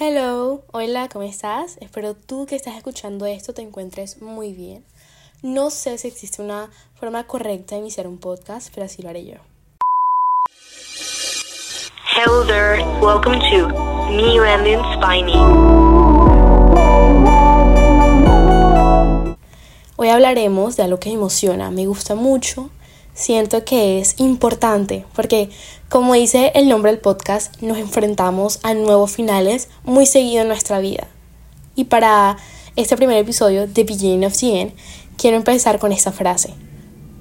Hello, hola, ¿cómo estás? Espero tú que estás escuchando esto te encuentres muy bien. No sé si existe una forma correcta de iniciar un podcast, pero así lo haré yo. Hello there, welcome to New and Spiny. Hoy hablaremos de algo que me emociona, me gusta mucho siento que es importante porque, como dice el nombre del podcast, nos enfrentamos a nuevos finales muy seguido en nuestra vida. Y para este primer episodio de Beginning of the End, quiero empezar con esta frase.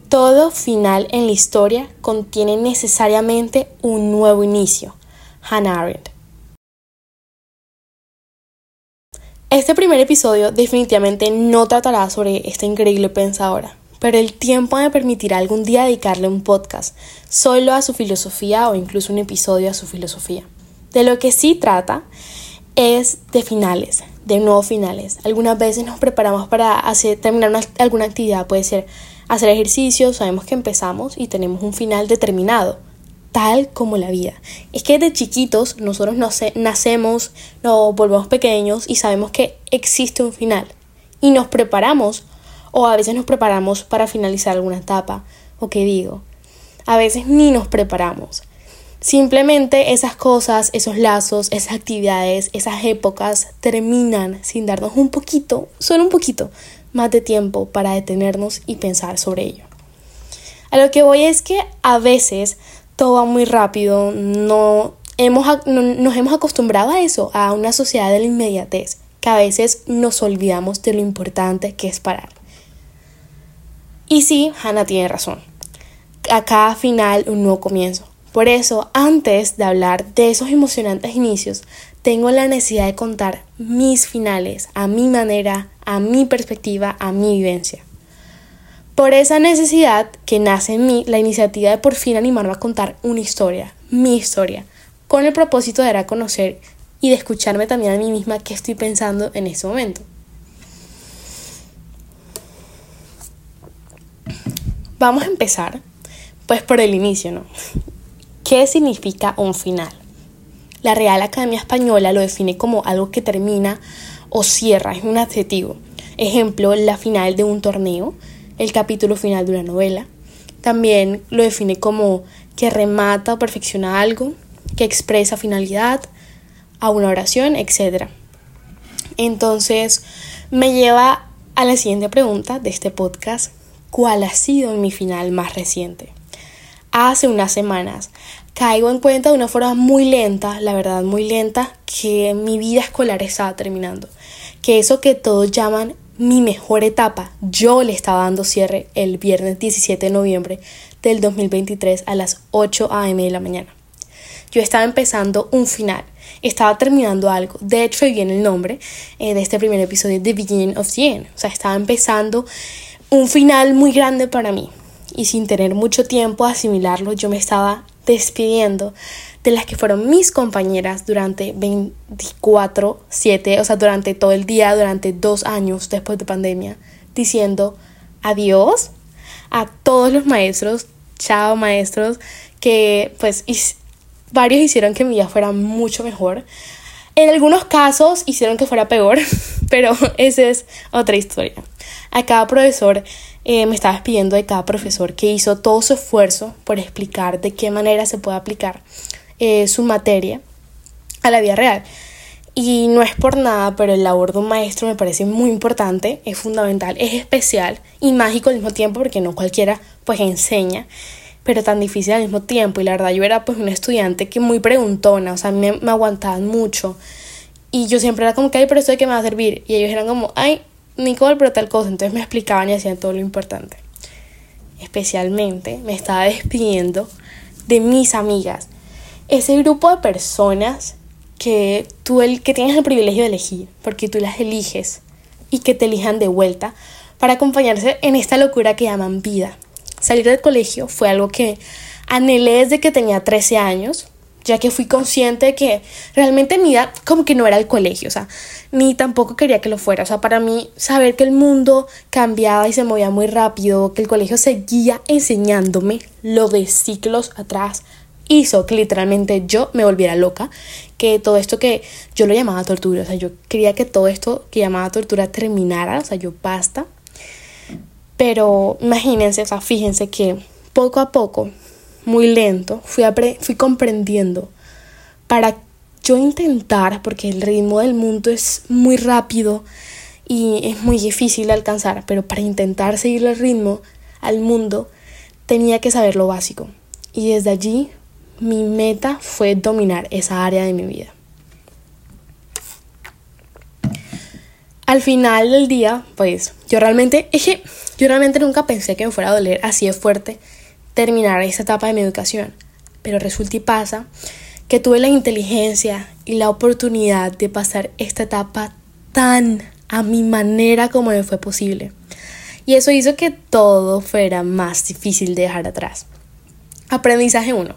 Todo final en la historia contiene necesariamente un nuevo inicio. Hannah Arendt. Este primer episodio definitivamente no tratará sobre esta increíble pensadora, pero el tiempo me permitirá algún día dedicarle un podcast solo a su filosofía o incluso un episodio a su filosofía. De lo que sí trata es de finales, de nuevos finales. Algunas veces nos preparamos para hacer, terminar alguna actividad, puede ser hacer ejercicio, sabemos que empezamos y tenemos un final determinado, tal como la vida. Es que de chiquitos nosotros nacemos, nos volvemos pequeños y sabemos que existe un final y nos preparamos o a veces nos preparamos para finalizar alguna etapa. ¿O qué digo? A veces ni nos preparamos. Simplemente esas cosas, esos lazos, esas actividades, esas épocas terminan sin darnos un poquito, solo un poquito, más de tiempo para detenernos y pensar sobre ello. A lo que voy es que a veces todo va muy rápido, no, hemos, nos hemos acostumbrado a eso, a una sociedad de la inmediatez, que a veces nos olvidamos de lo importante que es parar. Y sí, Hannah tiene razón. A cada final un nuevo comienzo. Por eso, antes de hablar de esos emocionantes inicios, tengo la necesidad de contar mis finales a mi manera, a mi perspectiva, a mi vivencia. Por esa necesidad que nace en mí la iniciativa de por fin animarme a contar una historia, mi historia, con el propósito de dar a conocer y de escucharme también a mí misma qué estoy pensando en este momento. Vamos a empezar, pues por el inicio, ¿no? ¿Qué significa un final? La Real Academia Española lo define como algo que termina o cierra, es un adjetivo. Ejemplo, la final de un torneo, el capítulo final de una novela. También lo define como que remata o perfecciona algo, que expresa finalidad a una oración, etc. Entonces, me lleva a la siguiente pregunta de este podcast, cuál ha sido mi final más reciente. Hace unas semanas caigo en cuenta de una forma muy lenta, la verdad muy lenta, que mi vida escolar estaba terminando. Que eso que todos llaman mi mejor etapa, yo le estaba dando cierre el viernes 17 de noviembre del 2023 a las 8 a.m. de la mañana. Yo estaba empezando un final, estaba terminando algo. De hecho, ahí viene el nombre eh, de este primer episodio, The Beginning of the End. O sea, estaba empezando un final muy grande para mí y sin tener mucho tiempo a asimilarlo yo me estaba despidiendo de las que fueron mis compañeras durante 24, 7, o sea, durante todo el día, durante dos años después de pandemia, diciendo adiós a todos los maestros, chao maestros, que pues varios hicieron que mi vida fuera mucho mejor. En algunos casos hicieron que fuera peor, pero esa es otra historia. A cada profesor eh, me estaba pidiendo de cada profesor que hizo todo su esfuerzo por explicar de qué manera se puede aplicar eh, su materia a la vida real. Y no es por nada, pero el labor de un maestro me parece muy importante, es fundamental, es especial y mágico al mismo tiempo porque no cualquiera pues enseña, pero tan difícil al mismo tiempo. Y la verdad yo era pues una estudiante que muy preguntona, o sea, me, me aguantaban mucho. Y yo siempre era como que, ay, pero esto de qué me va a servir. Y ellos eran como, ay, Nicole, pero tal cosa. Entonces me explicaban y hacían todo lo importante. Especialmente me estaba despidiendo de mis amigas. Ese grupo de personas que tú el, que tienes el privilegio de elegir, porque tú las eliges y que te elijan de vuelta para acompañarse en esta locura que llaman vida. Salir del colegio fue algo que anhelé desde que tenía 13 años ya que fui consciente de que realmente mi vida como que no era el colegio, o sea, ni tampoco quería que lo fuera, o sea, para mí saber que el mundo cambiaba y se movía muy rápido, que el colegio seguía enseñándome lo de ciclos atrás, hizo que literalmente yo me volviera loca, que todo esto que yo lo llamaba tortura, o sea, yo quería que todo esto que llamaba tortura terminara, o sea, yo basta. Pero imagínense, o sea, fíjense que poco a poco, muy lento, fui, fui comprendiendo para yo intentar, porque el ritmo del mundo es muy rápido y es muy difícil alcanzar, pero para intentar seguir el ritmo al mundo tenía que saber lo básico. Y desde allí mi meta fue dominar esa área de mi vida. Al final del día, pues yo realmente, es que yo realmente nunca pensé que me fuera a doler así de fuerte terminar esa etapa de mi educación. Pero resulta y pasa que tuve la inteligencia y la oportunidad de pasar esta etapa tan a mi manera como me fue posible. Y eso hizo que todo fuera más difícil de dejar atrás. Aprendizaje 1.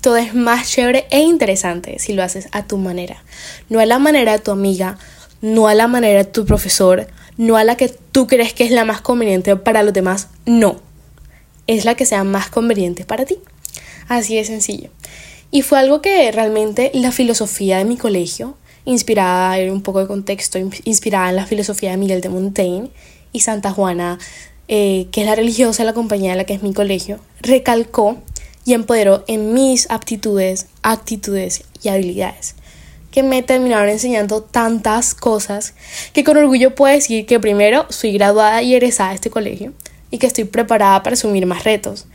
Todo es más chévere e interesante si lo haces a tu manera. No a la manera de tu amiga, no a la manera de tu profesor, no a la que tú crees que es la más conveniente para los demás. No. Es la que sea más conveniente para ti. Así de sencillo. Y fue algo que realmente la filosofía de mi colegio, inspirada en un poco de contexto, inspirada en la filosofía de Miguel de Montaigne y Santa Juana, eh, que es la religiosa la compañía de la que es mi colegio, recalcó y empoderó en mis aptitudes, actitudes y habilidades, que me terminaron enseñando tantas cosas que con orgullo puedo decir que primero soy graduada y egresada de este colegio y que estoy preparada para asumir más retos.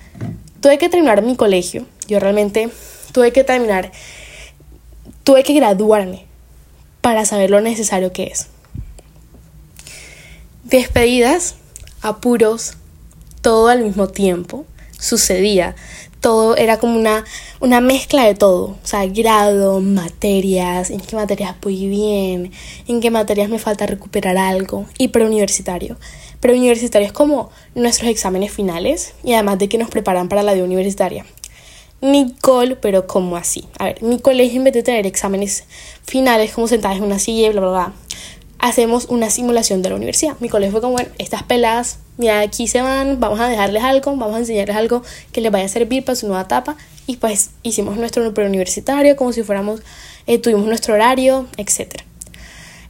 Tuve que terminar mi colegio, yo realmente tuve que terminar, tuve que graduarme para saber lo necesario que es. Despedidas, apuros, todo al mismo tiempo sucedía todo era como una, una mezcla de todo, o sea, grado, materias, en qué materias voy bien, en qué materias me falta recuperar algo, y preuniversitario. Preuniversitario es como nuestros exámenes finales y además de que nos preparan para la vida universitaria. Nicole, pero como así? A ver, mi colegio en vez de tener exámenes finales como sentadas en una silla y bla, bla, bla, hacemos una simulación de la universidad. Mi colegio fue como, bueno, estas peladas, mira, aquí se van, vamos a dejarles algo, vamos a enseñarles algo que les vaya a servir para su nueva etapa. Y pues hicimos nuestro preuniversitario como si fuéramos, eh, tuvimos nuestro horario, etc.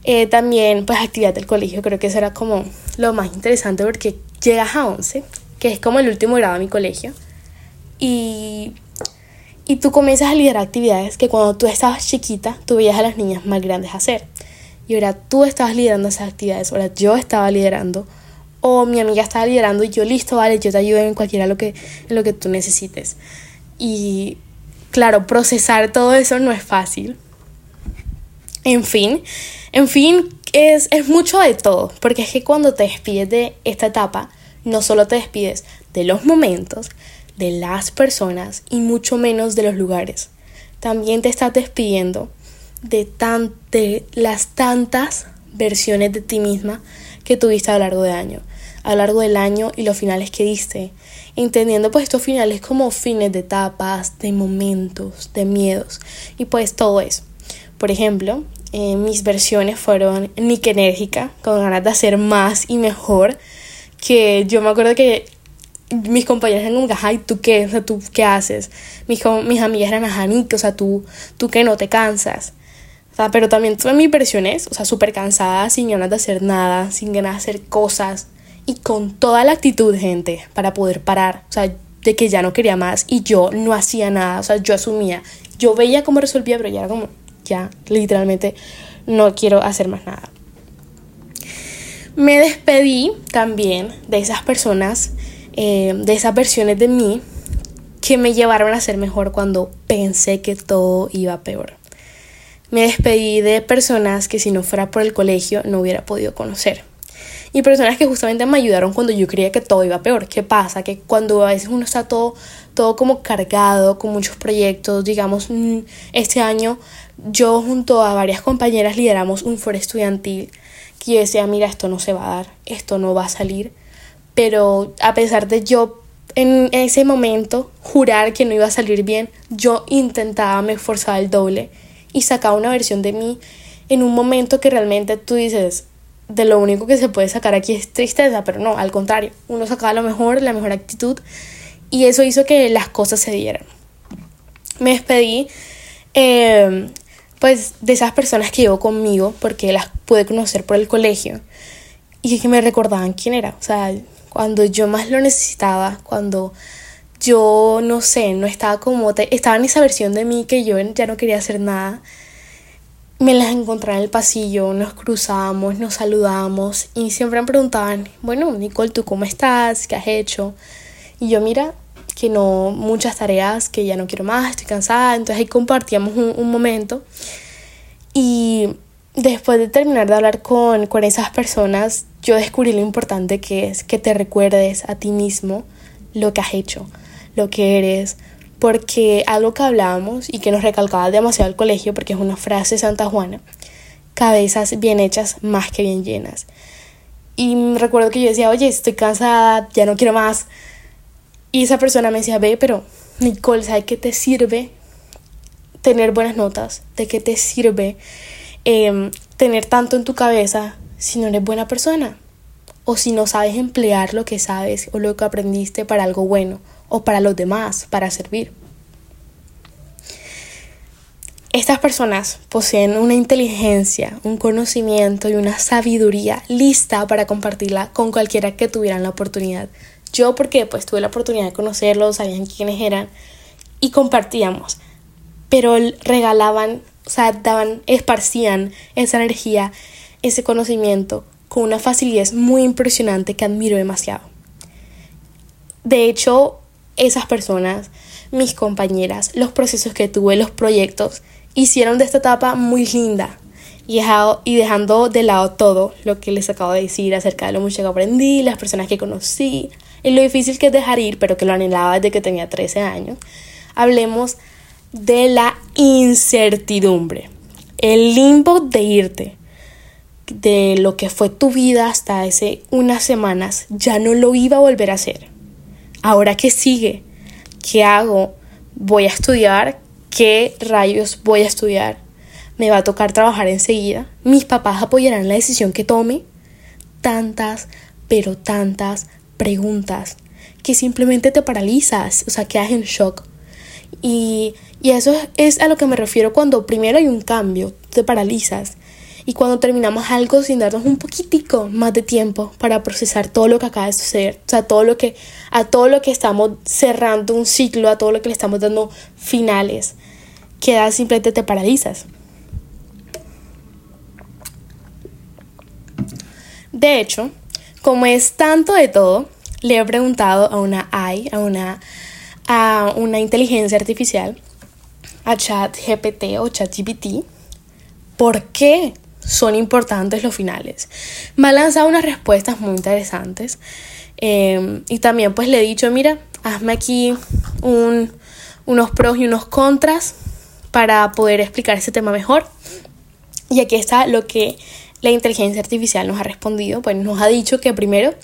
Eh, también, pues actividad del colegio, creo que eso era como lo más interesante porque llegas a 11, que es como el último grado de mi colegio, y, y tú comienzas a liderar actividades que cuando tú estabas chiquita, tú veías a las niñas más grandes hacer y ahora tú estabas liderando esas actividades, ahora yo estaba liderando o mi amiga estaba liderando y yo listo, vale, yo te ayudo en cualquiera lo que, lo que tú necesites. Y claro, procesar todo eso no es fácil. En fin, en fin, es, es mucho de todo, porque es que cuando te despides de esta etapa, no solo te despides de los momentos, de las personas y mucho menos de los lugares. También te estás despidiendo de, tan, de las tantas versiones de ti misma que tuviste a lo largo del año, a lo largo del año y los finales que diste, entendiendo pues estos finales como fines de etapas, de momentos, de miedos y pues todo eso. Por ejemplo, eh, mis versiones fueron Nick enérgica, con ganas de hacer más y mejor, que yo me acuerdo que mis compañeras eran como, ay, ¿tú qué? O sea, ¿tú qué haces? Mis, mis amigas eran, ajá, o sea, ¿tú, tú qué no te cansas pero también tuve mis versiones, o sea, súper cansada, sin ganas de hacer nada, sin ganas de hacer cosas y con toda la actitud, gente, para poder parar, o sea, de que ya no quería más y yo no hacía nada, o sea, yo asumía, yo veía cómo resolvía, pero ya era como, literalmente, no quiero hacer más nada. Me despedí también de esas personas, eh, de esas versiones de mí que me llevaron a ser mejor cuando pensé que todo iba peor. Me despedí de personas que si no fuera por el colegio no hubiera podido conocer. Y personas que justamente me ayudaron cuando yo creía que todo iba peor. ¿Qué pasa? Que cuando a veces uno está todo, todo como cargado, con muchos proyectos, digamos, mm, este año yo junto a varias compañeras lideramos un foro estudiantil que yo decía, mira, esto no se va a dar, esto no va a salir. Pero a pesar de yo en ese momento jurar que no iba a salir bien, yo intentaba, me esforzaba el doble y sacaba una versión de mí en un momento que realmente tú dices, de lo único que se puede sacar aquí es tristeza, pero no, al contrario, uno sacaba lo mejor, la mejor actitud y eso hizo que las cosas se dieran. me despedí eh, pues de esas personas que llevo conmigo porque las pude conocer por el colegio y que me recordaban quién era. O sea, cuando yo más lo necesitaba, cuando yo no sé, no estaba como, estaba en esa versión de mí que yo ya no quería hacer nada. Me las encontraba en el pasillo, nos cruzábamos, nos saludábamos y siempre me preguntaban, bueno, Nicole, ¿tú cómo estás? ¿Qué has hecho? Y yo, mira, que no, muchas tareas, que ya no quiero más, estoy cansada. Entonces ahí compartíamos un, momento. Y después de terminar de hablar con, con esas personas, yo descubrí lo importante que es que te recuerdes a ti mismo lo que has hecho lo que eres, porque algo que hablábamos y que nos recalcaba demasiado el colegio, porque es una frase de Santa Juana, cabezas bien hechas más que bien llenas. Y recuerdo que yo decía, oye, estoy cansada, ya no quiero más. Y esa persona me decía, ve, pero Nicole, ¿sabes qué te sirve tener buenas notas? ¿De qué te sirve em, tener tanto en tu cabeza si no eres buena persona? O si no sabes emplear lo que sabes o lo que aprendiste para algo bueno o para los demás, para servir. Estas personas poseen una inteligencia, un conocimiento y una sabiduría lista para compartirla con cualquiera que tuvieran la oportunidad. Yo porque pues tuve la oportunidad de conocerlos, sabían quiénes eran y compartíamos. Pero regalaban, o sea, daban, esparcían esa energía, ese conocimiento con una facilidad muy impresionante que admiro demasiado. De hecho, esas personas, mis compañeras, los procesos que tuve, los proyectos, hicieron de esta etapa muy linda y, dejando de lado todo lo que les acabo de decir acerca de lo mucho que aprendí, las personas que conocí y lo difícil que es dejar ir, pero que lo anhelaba desde que tenía 13 años, hablemos de la incertidumbre, el limbo de irte, de lo que fue tu vida hasta hace unas semanas, ya no lo iba a volver a hacer. ¿ahora qué sigue? ¿Qué hago? ¿Voy a estudiar? ¿Qué rayos voy a estudiar? ¿Me va a tocar trabajar enseguida? ¿Mis papás apoyarán la decisión que tome? Tantas, pero tantas preguntas que simplemente te paralizas, o sea, quedas en shock. Y, y eso es a lo que me refiero cuando primero hay un cambio, te paralizas y cuando terminamos algo sin darnos un poquitico más de tiempo para procesar todo lo que acaba de suceder, o sea, todo lo que a todo lo que estamos cerrando un ciclo, a todo lo que le estamos dando finales, queda simplemente te paralizas. De hecho, como es tanto de todo, le he preguntado a una AI, a una, a una inteligencia artificial, a ChatGPT o ChatGPT, ¿por qué son importantes los finales. Me ha lanzado unas respuestas muy interesantes em, y también pues le he dicho, mira, hazme aquí unos pros y unos contras para poder explicar ese tema mejor. Y aquí está lo que la inteligencia artificial nos ha respondido. Pues nos ha dicho que primero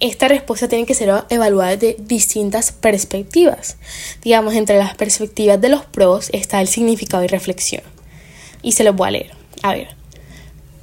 esta respuesta tiene que ser evaluada de distintas perspectivas. Digamos, entre las perspectivas de los pros está el significado y reflexión. Y se los voy a leer. A ver,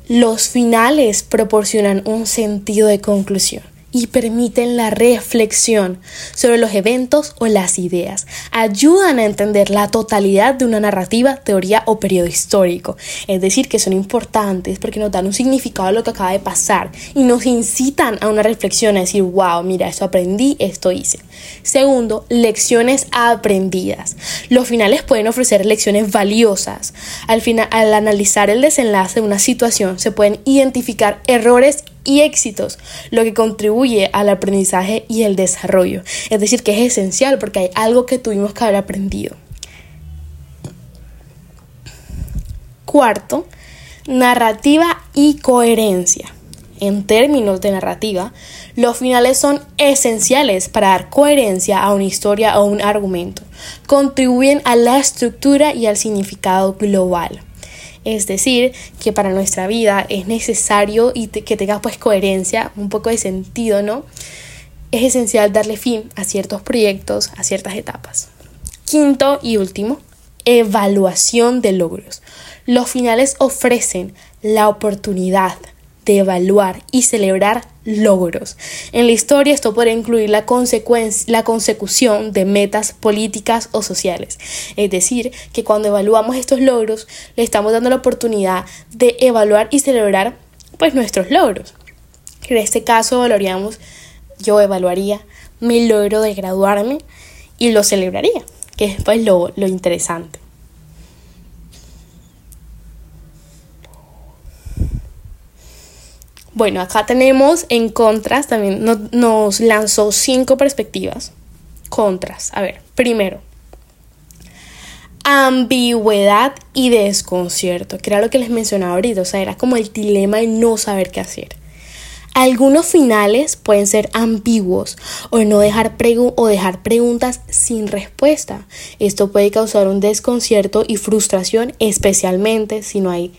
los finales proporcionan un sentido de conclusión y permiten la reflexión sobre los eventos o las ideas. Ayudan a entender la totalidad de una narrativa, teoría o periodo histórico. Es decir, que son importantes porque nos dan un significado a lo que acaba de pasar y nos incitan a una reflexión, a decir, wow, mira, esto aprendí, esto hice. Segundo, lecciones aprendidas. Los finales pueden ofrecer lecciones valiosas. Al, final, al analizar el desenlace de una situación, se pueden identificar errores y éxitos, lo que contribuye al aprendizaje y el desarrollo. Es decir, que es esencial porque hay algo que tuvimos que haber aprendido. Cuarto, narrativa y coherencia. En términos de narrativa, los finales son esenciales para dar coherencia a una historia o un argumento. Contribuyen a la estructura y al significado global. Es decir, que para nuestra vida es necesario y que tenga pues coherencia, un poco de sentido, ¿no? Es esencial darle fin a ciertos proyectos, a ciertas etapas. Quinto y último, evaluación de logros. Los finales ofrecen la oportunidad de evaluar y celebrar logros. En la historia esto podría incluir la, la consecución de metas políticas o sociales. Es decir, que cuando evaluamos estos logros, le estamos dando la oportunidad de evaluar y celebrar pues nuestros logros. En este caso evaluaríamos, yo evaluaría mi logro de graduarme y lo celebraría, que es pues lo, lo interesante. Bueno, acá tenemos en contras, también nos lanzó cinco perspectivas. Contras. A ver, primero, ambigüedad y desconcierto, que era lo que les mencionaba ahorita, o sea, era como el dilema de no saber qué hacer. Algunos finales pueden ser ambiguos o no dejar o dejar preguntas sin respuesta. Esto puede causar un desconcierto y frustración, especialmente si no hay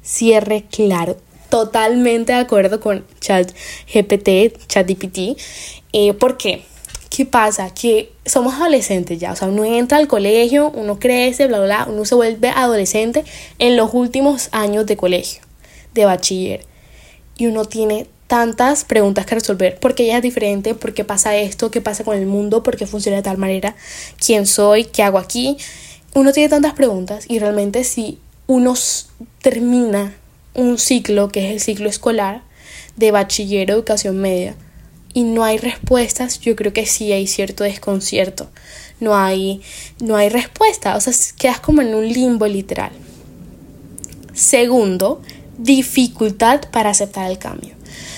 cierre claro totalmente de acuerdo con ChatGPT, ChatGPT. Eh, ¿Por qué? ¿Qué pasa? Que somos adolescentes ya, o sea, uno entra al colegio, uno crece, bla, bla, bla, uno se vuelve adolescente en los últimos años de colegio, de bachiller. Y uno tiene tantas preguntas que resolver. ¿Por qué ella es diferente? ¿Por qué pasa esto? ¿Qué pasa con el mundo? ¿Por qué funciona de tal manera? ¿Quién soy? ¿Qué hago aquí? Uno tiene tantas preguntas y realmente si uno termina un ciclo que es el ciclo escolar de bachiller educación media y no hay respuestas, yo creo que sí hay cierto desconcierto. No hay, no hay respuesta, o sea, quedas como en un limbo literal. Segundo, dificultad para aceptar el cambio.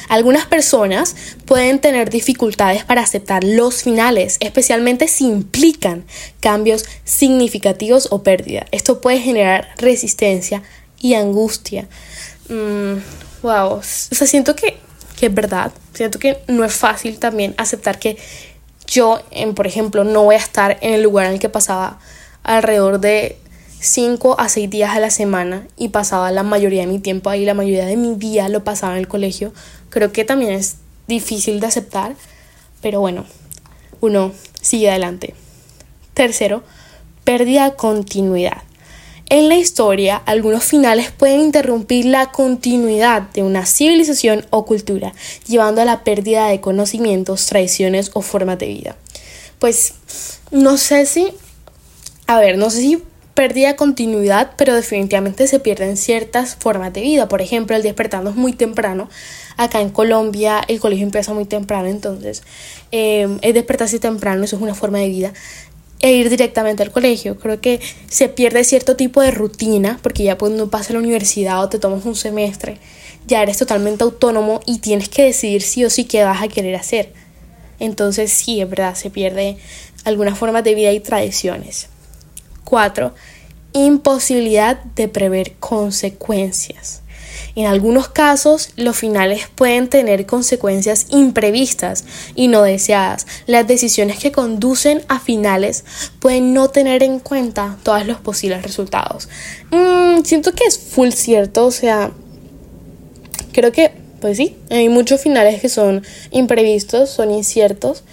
Algunas personas pueden tener dificultades para aceptar los finales, especialmente si implican cambios significativos o pérdida. Esto puede generar resistencia y angustia wow, mm, o sea, siento que, que es verdad, siento que no es fácil también aceptar que yo, en, por ejemplo, no voy a estar en el lugar en el que pasaba alrededor de 5 a 6 días a la semana y pasaba la mayoría de mi tiempo ahí, la mayoría de mi día lo pasaba en el colegio. Creo que también es difícil de aceptar, pero bueno, uno sigue adelante. Tercero, pérdida de continuidad. En la historia, algunos finales pueden interrumpir la continuidad de una civilización o cultura, llevando a la pérdida de conocimientos, tradiciones o formas de vida. Pues no sé si, a ver, no sé si pérdida continuidad, pero definitivamente se pierden ciertas formas de vida. Por ejemplo, el despertarnos muy temprano. Acá en Colombia el colegio empieza muy temprano, entonces eh, el despertarse temprano, eso es una forma de vida e ir directamente al colegio. Creo que se pierde cierto tipo de rutina porque ya cuando pasa a la universidad o te tomas un semestre, ya eres totalmente autónomo y tienes que decidir sí o sí qué vas a querer hacer. Entonces sí, es verdad, se pierde algunas formas de vida y tradiciones. 4. Imposibilidad de prever consecuencias. En algunos casos, los finales pueden tener consecuencias imprevistas y no deseadas. Las decisiones que conducen a finales pueden no tener en cuenta todos los posibles resultados. Mm, siento que es full cierto, o sea, creo que, pues sí, hay muchos finales que son imprevistos, son inciertos.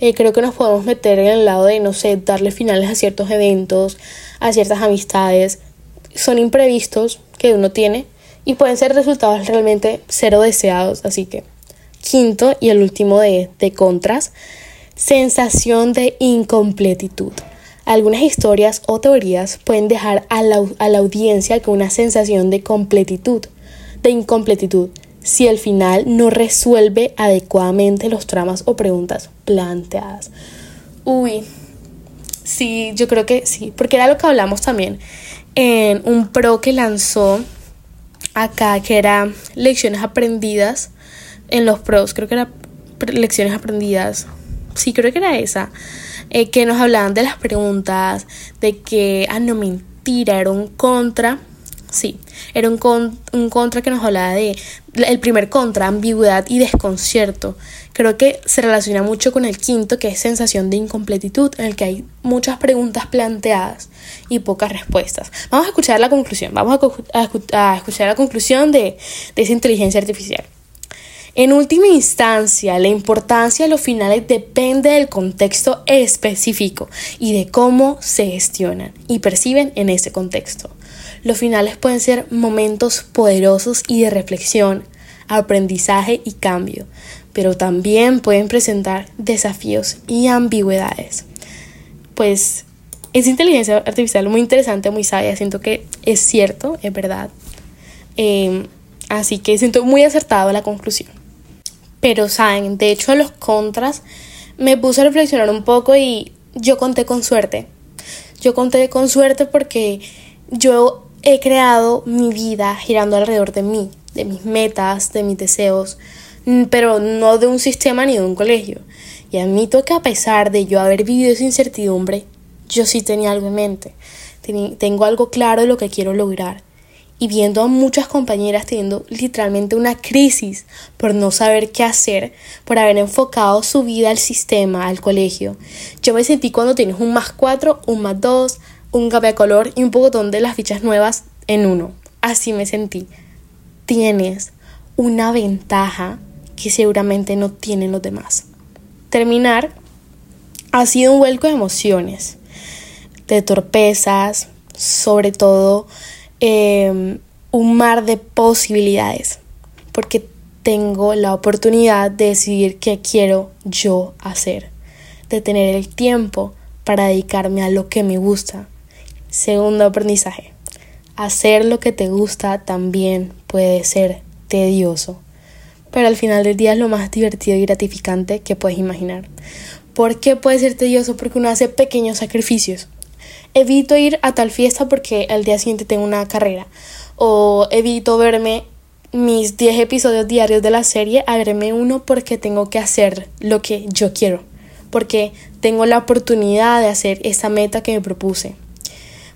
Eh, creo que nos podemos meter en el lado de, no sé, darle finales a ciertos eventos, a ciertas amistades. Son imprevistos que uno tiene y pueden ser resultados realmente cero deseados. Así que, quinto y el último de, de contras, sensación de incompletitud. Algunas historias o teorías pueden dejar a la, a la audiencia con una sensación de completitud, de incompletitud, si el final no resuelve adecuadamente los tramas o preguntas planteadas. Uy, sí, yo creo que sí, porque era lo que hablamos también en un pro que lanzó acá que era lecciones aprendidas en los pros, creo que era lecciones aprendidas, sí creo que era esa, eh, que nos hablaban de las preguntas, de que, ah, no, mentira, era un contra, sí, era un, un contra que nos hablaba de, el primer contra, ambigüedad y desconcierto, creo que se relaciona mucho con el quinto, que es sensación de incompletitud, en el que hay muchas preguntas planteadas y pocas respuestas. Vamos a escuchar la conclusión, vamos a, escuchar la conclusión de, de esa inteligencia artificial. En última instancia, la importancia de los finales depende del contexto específico y de cómo se gestionan y perciben en ese contexto. Los finales pueden ser momentos poderosos y de reflexión, aprendizaje y cambio, pero también pueden presentar desafíos y ambigüedades. Pues es inteligencia artificial muy interesante, muy sabia, siento que es cierto, es verdad. Em, así que siento muy acertado la conclusión. Pero saben, de hecho los contras me puse a reflexionar un poco y yo conté con suerte. Yo conté con suerte porque yo he creado mi vida girando alrededor de mí, de mis metas, de mis deseos, pero no de un sistema ni de un colegio. Y admito que a pesar de yo haber vivido esa incertidumbre, yo sí tenía algo en mente. tengo algo claro de lo que quiero lograr. Y viendo a muchas compañeras teniendo literalmente una crisis por no saber qué hacer, por haber enfocado su vida al sistema, al colegio. Yo me sentí cuando tienes un más cuatro, un más dos, un cambio de color y un botón de las fichas nuevas en uno. Así me sentí. Tienes una ventaja que seguramente no tienen los demás. Terminar ha sido un vuelco de emociones, de torpezas, sobre todo em, un mar de posibilidades, porque tengo la oportunidad de decidir qué quiero yo hacer, de tener el tiempo para dedicarme a lo que me gusta. Segundo aprendizaje, hacer lo que te gusta también puede ser tedioso, pero al final del día es lo más divertido y gratificante que puedes imaginar. ¿Por qué puede ser tedioso? Porque uno hace pequeños sacrificios. Evito ir a tal fiesta porque al día siguiente tengo una carrera. O evito verme mis 10 episodios diarios de la serie a uno porque tengo que hacer lo que yo quiero. Porque tengo la oportunidad de hacer esa meta que me propuse.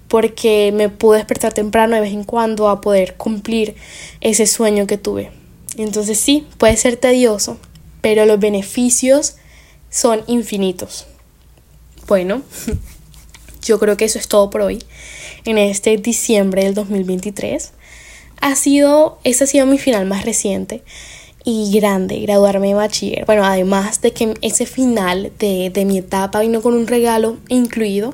Porque me pude despertar temprano de vez en cuando a poder cumplir ese sueño que tuve. Entonces sí, puede ser tedioso, pero los beneficios son infinitos. Bueno, yo creo que eso es todo por hoy. En este diciembre del 2023 ha sido, este ha sido mi final más reciente y grande, graduarme de bachiller. Bueno, además de que ese final de, de mi etapa vino con un regalo incluido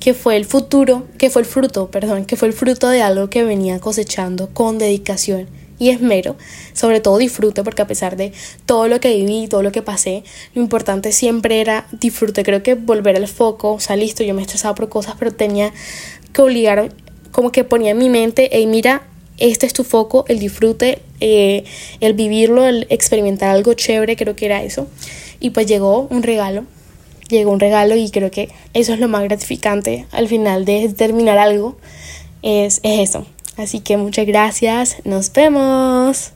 que fue el futuro, que fue el fruto, perdón, que fue el fruto de algo que venía cosechando con dedicación y esmero, sobre todo disfrute, porque a pesar de todo lo que viví, todo lo que pasé, lo importante siempre era disfrute. Creo que volver al foco, o sea, listo, yo me estresaba por cosas, pero tenía que obligar, como que ponía en mi mente, hey, mira, este es tu foco, el disfrute, eh, el vivirlo, el experimentar algo chévere, creo que era eso. Y pues llegó un regalo, llegó un regalo y creo que eso es lo más gratificante al final de terminar algo, es, es eso Así que muchas gracias, nos vemos.